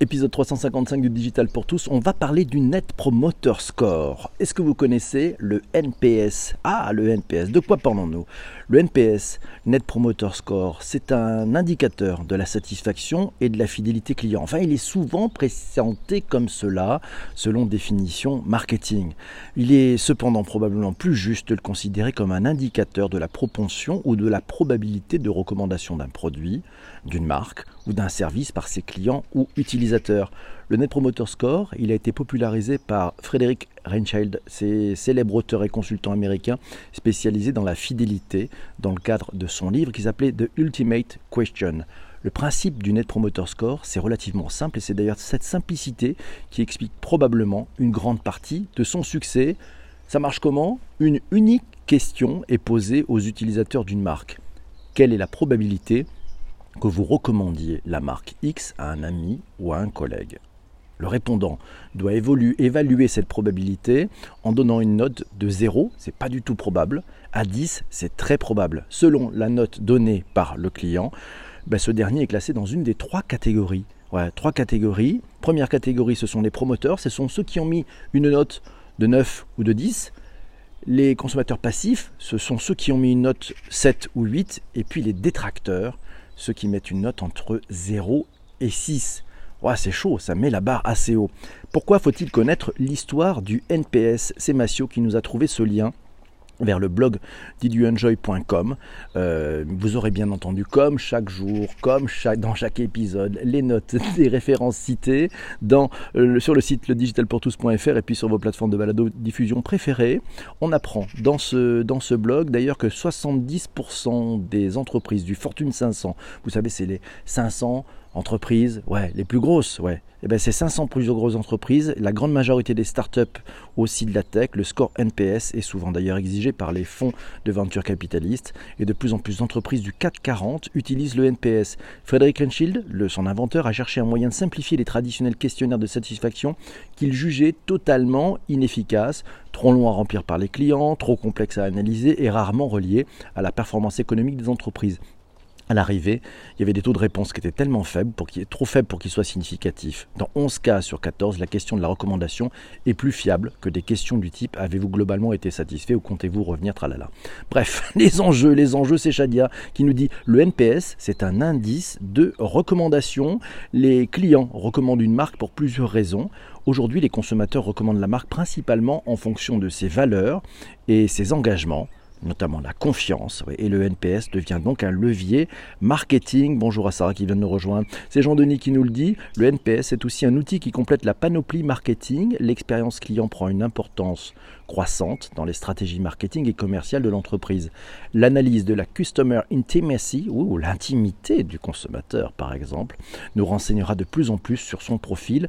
Épisode 355 du Digital pour tous, on va parler du Net Promoter Score. Est-ce que vous connaissez le NPS Ah, le NPS, de quoi parlons-nous? Le NPS, Net Promoter Score, c'est un indicateur de la satisfaction et de la fidélité client. Enfin, il est souvent présenté comme cela, selon définition marketing. Il est cependant probablement plus juste de le considérer comme un indicateur de la propension ou de la probabilité de recommandation d'un produit, d'une marque ou d'un service par ses clients ou utilisateurs le Net Promoter Score, il a été popularisé par Frédéric Reinchild, c'est célèbre auteur et consultant américain spécialisé dans la fidélité dans le cadre de son livre qui s'appelait The Ultimate Question. Le principe du Net Promoter Score, c'est relativement simple et c'est d'ailleurs cette simplicité qui explique probablement une grande partie de son succès. Ça marche comment? Une unique question est posée aux utilisateurs d'une marque. Quelle est la probabilité que vous recommandiez la marque X à un ami ou à un collègue. Le répondant doit évaluer cette probabilité en donnant une note de 0, c'est pas du tout probable, à 10, c'est très probable. Selon la note donnée par le client, ben, ce dernier est classé dans une des trois catégories. trois catégories. Première catégorie, ce sont les promoteurs, ce sont ceux qui ont mis une note de 9 ou de 10. Les consommateurs passifs, ce sont ceux qui ont mis une note 7 ou 8. Et puis les détracteurs, ceux qui mettent une note entre 0 et 6. c'est chaud, ça met la barre assez haut. Pourquoi faut-il connaître l'histoire du NPS C'est Massio qui nous a trouvé ce lien vers le blog didyouenjoy.com. Euh, vous aurez bien entendu, comme chaque jour, comme dans chaque épisode, les notes des références citées euh, sur le site ledigitalpourtous.fr et puis sur vos plateformes de balado diffusion préférées. On apprend dans ce, dans ce blog d'ailleurs que 70% des entreprises du Fortune 500, vous savez, c'est les 500 entreprises, ouais, les plus grosses, ouais. Eh ben, c'est 500 plus grosses entreprises, la grande majorité des startups aussi de la tech. Le score NPS est souvent d'ailleurs exigé par les fonds de venture capitalistes et de plus en plus d'entreprises du 440 utilisent le NPS. Frédéric Renschild, son inventeur, a cherché un moyen de simplifier les traditionnels questionnaires de satisfaction qu'il jugeait totalement inefficaces, trop longs à remplir par les clients, trop complexes à analyser et rarement reliés à la performance économique des entreprises à l'arrivée, il y avait des taux de réponse qui étaient tellement faibles, pour trop faibles pour qu'ils soient significatifs. Dans 11 cas sur 14, la question de la recommandation est plus fiable que des questions du type avez-vous globalement été satisfait ou comptez-vous revenir tralala. Bref, les enjeux, les enjeux, c'est Shadia qui nous dit le NPS, c'est un indice de recommandation. Les clients recommandent une marque pour plusieurs raisons. Aujourd'hui, les consommateurs recommandent la marque principalement en fonction de ses valeurs et ses engagements notamment la confiance. et le NPS devient donc un levier marketing. Bonjour à Sarah qui vient de nous rejoindre. C'est Jean-Denis qui nous le dit. Le NPS est aussi un outil qui complète la panoplie marketing. L'expérience client prend une importance croissante dans les stratégies marketing et commerciales de l'entreprise. L'analyse de la customer intimacy, ou l'intimité du consommateur par exemple, nous renseignera de plus en plus sur son profil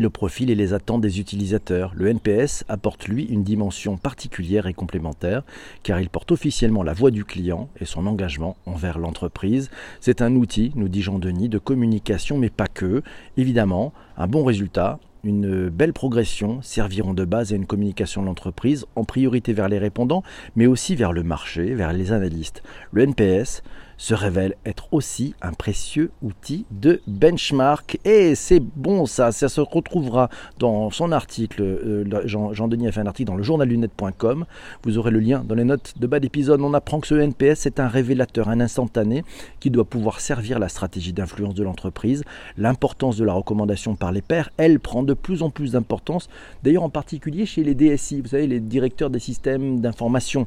le profil et les attentes des utilisateurs. Le NPS apporte lui une dimension particulière et complémentaire car il porte officiellement la voix du client et son engagement envers l'entreprise. C'est un outil, nous dit Jean-Denis, de communication mais pas que. Évidemment, un bon résultat, une belle progression serviront de base à une communication de l'entreprise en priorité vers les répondants mais aussi vers le marché, vers les analystes. Le NPS se révèle être aussi un précieux outil de benchmark. Et c'est bon ça, ça se retrouvera dans son article. Euh, Jean-Denis a fait un article dans le journallunet.com. Vous aurez le lien dans les notes de bas d'épisode. On apprend que ce NPS est un révélateur, un instantané qui doit pouvoir servir la stratégie d'influence de l'entreprise. L'importance de la recommandation par les pairs, elle prend de plus en plus d'importance, d'ailleurs en particulier chez les DSI, vous savez, les directeurs des systèmes d'information.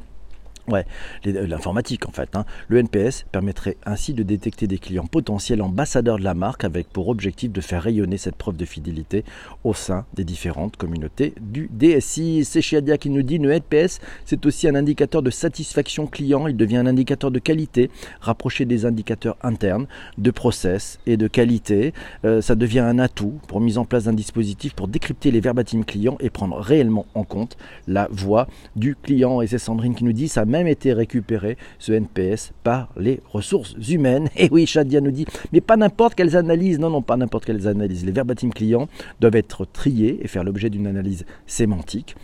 Ouais, euh, l'informatique en fait. Hein. Le NPS permettrait ainsi de détecter des clients potentiels ambassadeurs de la marque avec pour objectif de faire rayonner cette preuve de fidélité au sein des différentes communautés du DSI. C'est Chiadia qui nous dit le NPS, c'est aussi un indicateur de satisfaction client. Il devient un indicateur de qualité, rapproché des indicateurs internes, de process et de qualité. Euh, ça devient un atout pour mise en place d'un dispositif pour décrypter les verbatims clients et prendre réellement en compte la voix du client. Et c'est Sandrine qui nous dit ça même été récupéré, ce NPS, par les ressources humaines. Et oui, Shadia nous dit, mais pas n'importe quelles analyses, non, non, pas n'importe quelles analyses. Les verbatims clients doivent être triés et faire l'objet d'une analyse sémantique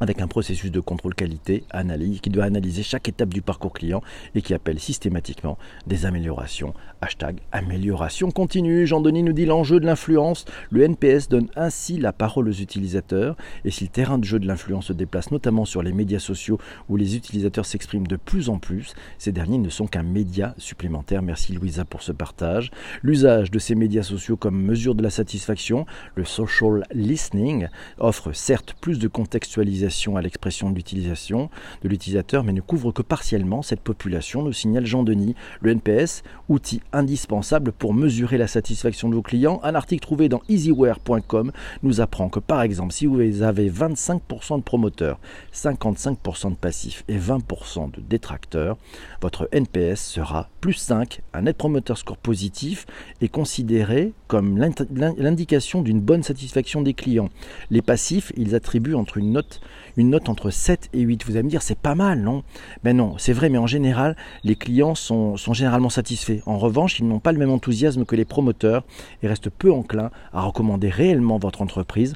avec un processus de contrôle qualité analyse, qui doit analyser chaque étape du parcours client et qui appelle systématiquement des améliorations. Hashtag amélioration continue. Jean-Denis nous dit l'enjeu de l'influence. Le NPS donne ainsi la parole aux utilisateurs et si le terrain de jeu de l'influence se déplace notamment sur les médias sociaux où les utilisateurs s'expriment de plus en plus, ces derniers ne sont qu'un média supplémentaire. Merci Louisa pour ce partage. L'usage de ces médias sociaux comme mesure de la satisfaction, le social listening, offre certes plus de contextualisation à l'expression de l'utilisation de l'utilisateur, mais ne couvre que partiellement cette population, nous signale Jean Denis. Le NPS, outil indispensable pour mesurer la satisfaction de vos clients, un article trouvé dans easyware.com nous apprend que par exemple, si vous avez 25% de promoteurs, 55% de passifs et 20% de détracteurs, votre NPS sera plus 5. Un Net Promoter Score positif est considéré comme l'indication d'une bonne satisfaction des clients. Les passifs, ils attribuent entre une note une note entre 7 et 8. Vous allez me dire, c'est pas mal, non? Mais ben non, c'est vrai, mais en général, les clients sont, généralement satisfaits. En revanche, ils n'ont pas le même enthousiasme que les promoteurs et restent peu enclins à recommander réellement votre entreprise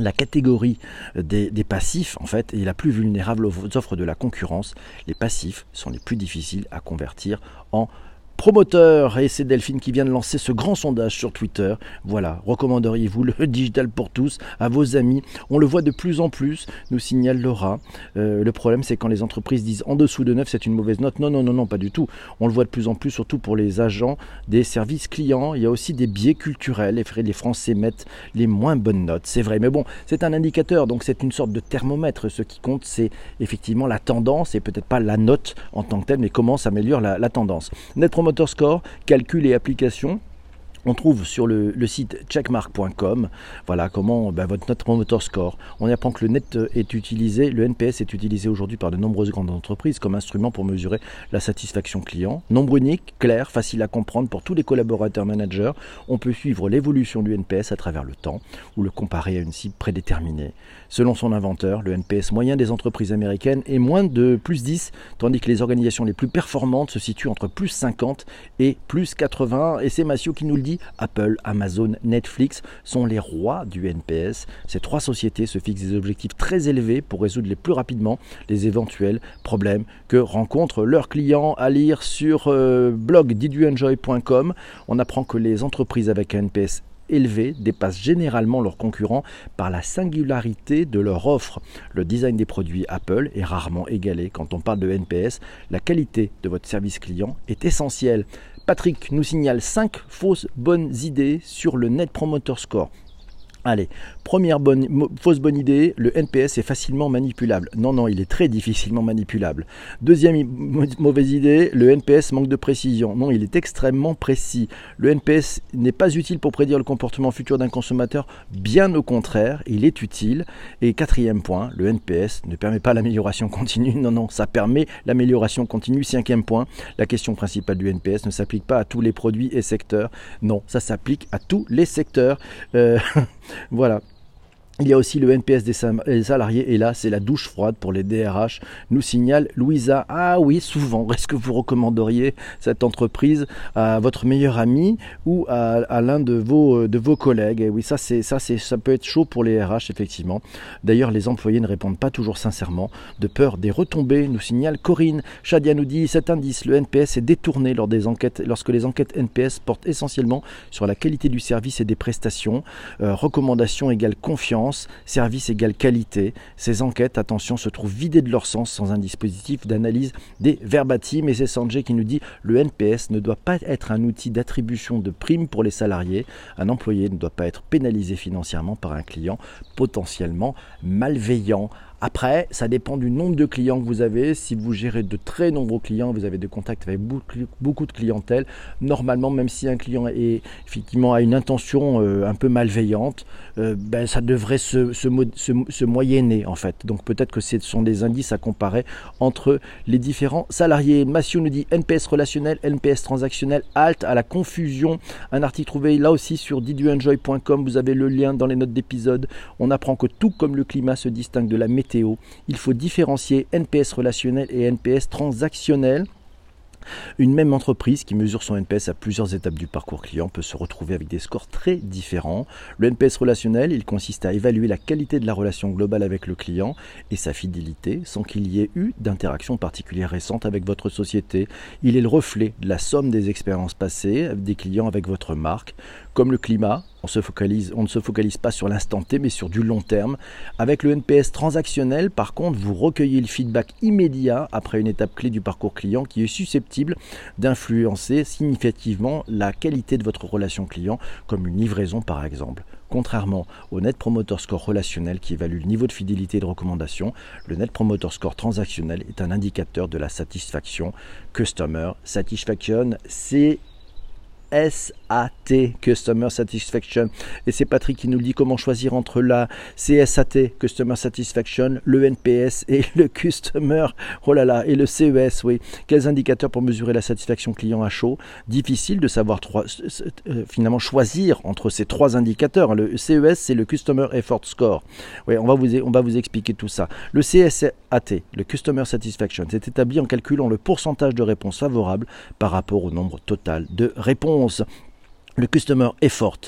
la catégorie des, des, passifs, en fait, est la plus vulnérable aux offres de la concurrence. Les passifs sont les plus difficiles à convertir en promoteur, et c'est Delphine qui vient de lancer ce grand sondage sur Twitter. Voilà, recommanderiez-vous le digital pour tous à vos amis? On le voit de plus en plus, nous signale Laura. Euh, le problème, c'est quand les entreprises disent en dessous de 9, c'est une mauvaise note. Non, non, non, non, pas du tout. On le voit de plus en plus, surtout pour les agents des services clients. Il y a aussi des biais culturels. Les Français mettent les moins bonnes notes, c'est vrai. Mais bon, c'est un indicateur, donc c'est une sorte de thermomètre. Ce qui compte, c'est effectivement la tendance et peut-être pas la note en tant que telle, mais comment s'améliore la, tendance. Motorscore, calcul et application. On trouve sur le, site checkmark.com, voilà comment ben, votre note promoter score. On apprend que le net est utilisé, le NPS est utilisé aujourd'hui par de nombreuses grandes entreprises comme instrument pour mesurer la satisfaction client. Nombre unique, clair, facile à comprendre pour tous les collaborateurs managers. On peut suivre l'évolution du NPS à travers le temps ou le comparer à une cible prédéterminée. Selon son inventeur, le NPS moyen des entreprises américaines est moins de plus 10, tandis que les organisations les plus performantes se situent entre plus 50 et plus 80. Et c'est Massio qui nous le dit Apple, Amazon, Netflix sont les rois du NPS. Ces trois sociétés se fixent des objectifs très élevés pour résoudre les plus rapidement les éventuels problèmes que rencontrent leurs clients. À lire sur euh, blog on apprend que les entreprises avec un NPS élevé dépassent généralement leurs concurrents par la singularité de leur offre. Le design des produits Apple est rarement égalé. Quand on parle de NPS, la qualité de votre service client est essentielle. Patrick nous signale 5 fausses bonnes idées sur le Net Promoter Score. Allez, première bonne, fausse bonne idée, le NPS est facilement manipulable. Non, non, il est très difficilement manipulable. Deuxième mauvaise idée, le NPS manque de précision. Non, il est extrêmement précis. Le NPS n'est pas utile pour prédire le comportement futur d'un consommateur, bien au contraire, il est utile. Et quatrième point, le NPS ne permet pas l'amélioration continue. Non, non, ça permet l'amélioration continue. Cinquième point, la question principale du NPS ne s'applique pas à tous les produits et secteurs. Non, ça s'applique à tous les secteurs. Euh, Voilà. Il y a aussi le NPS des salariés et là c'est la douche froide pour les DRH, nous signale Louisa. Ah oui, souvent, est-ce que vous recommanderiez cette entreprise à votre meilleur ami ou à, l'un de vos, de vos collègues? Et oui, ça, c'est, ça, c'est, ça peut être chaud pour les RH, effectivement. D'ailleurs, les employés ne répondent pas toujours sincèrement, de peur des retombées, nous signale Corinne. Shadia nous dit cet indice, le NPS est détourné lors des enquêtes, lorsque les enquêtes NPS portent essentiellement sur la qualité du service et des prestations. Euh, recommandation égale confiance service égale qualité. Ces enquêtes, attention, se trouvent vidées de leur sens sans un dispositif d'analyse des verbatims. Et c'est Sanjay qui nous dit le NPS ne doit pas être un outil d'attribution de primes pour les salariés. Un employé ne doit pas être pénalisé financièrement par un client potentiellement malveillant. Après, ça dépend du nombre de clients que vous avez. Si vous gérez de très nombreux clients, vous avez des contacts avec beaucoup de clientèle. Normalement, même si un client est effectivement a une intention euh, un peu malveillante, euh, ben, ça devrait se, se, moyenner en fait. Donc peut-être que ce sont des indices à comparer entre les différents salariés. Massio nous dit NPS relationnel, NPS transactionnel, halt à la confusion. Un article trouvé là aussi sur diduenjoy.com. Vous avez le lien dans les notes d'épisode. On apprend que tout comme le climat se distingue de la météo, il faut différencier NPS relationnel et NPS transactionnel. Une même entreprise qui mesure son NPS à plusieurs étapes du parcours client peut se retrouver avec des scores très différents. Le NPS relationnel, il consiste à évaluer la qualité de la relation globale avec le client et sa fidélité sans qu'il y ait eu d'interaction particulière récente avec votre société. Il est le reflet de la somme des expériences passées des clients avec votre marque. Comme le climat, on, ne se focalise pas sur l'instant T mais sur du long terme. Avec le NPS transactionnel, par contre, vous recueillez le feedback immédiat après une étape clé du parcours client qui est susceptible d'influencer significativement la qualité de votre relation client, comme une livraison par exemple. Contrairement au Net Promoter Score relationnel qui évalue le niveau de fidélité et de recommandation, le Net Promoter Score transactionnel est un indicateur de la satisfaction Customer Satisfaction. C'est SAT, Customer Satisfaction. Et c'est Patrick qui nous dit comment choisir entre la CSAT, Customer Satisfaction, le NPS et le Customer, oh là là, et le CES, oui. Quels indicateurs pour mesurer la satisfaction client à chaud? Difficile de savoir trois, euh, finalement choisir entre ces trois indicateurs. Le CES, c'est le Customer Effort Score. Oui, on va vous expliquer tout ça. Le CSAT, le Customer Satisfaction, c'est établi en calculant le pourcentage de réponses favorables par rapport au nombre total de réponses réponse. Le Customer Effort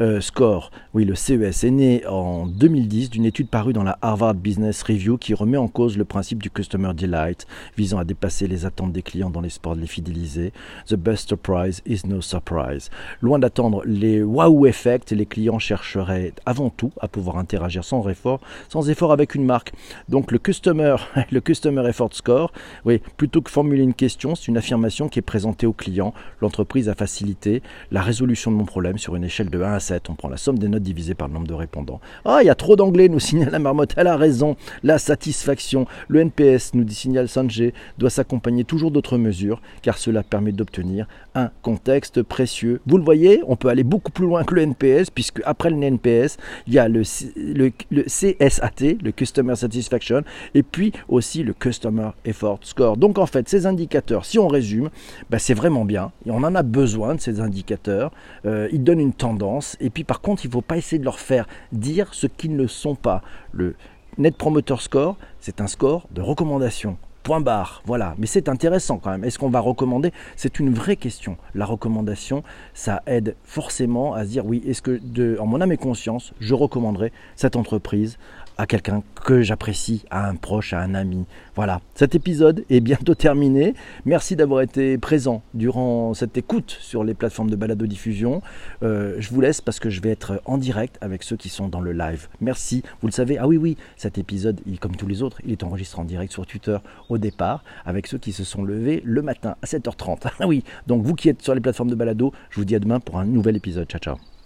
euh, Score, oui, le CES, est né en 2010 d'une étude parue dans la Harvard Business Review qui remet en cause le principe du Customer Delight, visant à dépasser les attentes des clients dans l'espoir de les fidéliser. The best surprise is no surprise. Loin d'attendre les wow effects, les clients chercheraient avant tout à pouvoir interagir sans effort, sans effort avec une marque. Donc le Customer, le Customer Effort Score, oui, plutôt que formuler une question, c'est une affirmation qui est présentée au client. L'entreprise a facilité la résolution de mon problème sur une échelle de 1 à 7. On prend la somme des notes divisées par le nombre de répondants. Ah, il y a trop d'anglais, nous signale la marmotte. Elle a raison. La satisfaction. Le NPS, nous dit signale Sanjay, doit s'accompagner toujours d'autres mesures, car cela permet d'obtenir un contexte précieux. Vous le voyez, on peut aller beaucoup plus loin que le NPS, puisque après le NPS, il y a le, le, CSAT, le Customer Satisfaction, et puis aussi le Customer Effort Score. Donc en fait, ces indicateurs, si on résume, ben, c'est vraiment bien. Et on en a besoin de ces indicateurs euh, ils donnent une tendance. Et puis par contre, il ne faut pas essayer de leur faire dire ce qu'ils ne sont pas. Le Net Promoter Score, c'est un score de recommandation. Point barre, voilà. Mais c'est intéressant quand même. Est-ce qu'on va recommander? C'est une vraie question. La recommandation, ça aide forcément à se dire oui, est-ce que en mon âme et conscience, je recommanderais cette entreprise à quelqu'un que j'apprécie, à un proche, à un ami. Voilà, cet épisode est bientôt terminé. Merci d'avoir été présent durant cette écoute sur les plateformes de balado-diffusion. Euh, je vous laisse parce que je vais être en direct avec ceux qui sont dans le live. Merci, vous le savez. Ah oui, oui, cet épisode, comme tous les autres, il est enregistré en direct sur Twitter au départ avec ceux qui se sont levés le matin à 7h30. Ah oui, donc vous qui êtes sur les plateformes de balado, je vous dis à demain pour un nouvel épisode. Ciao, ciao.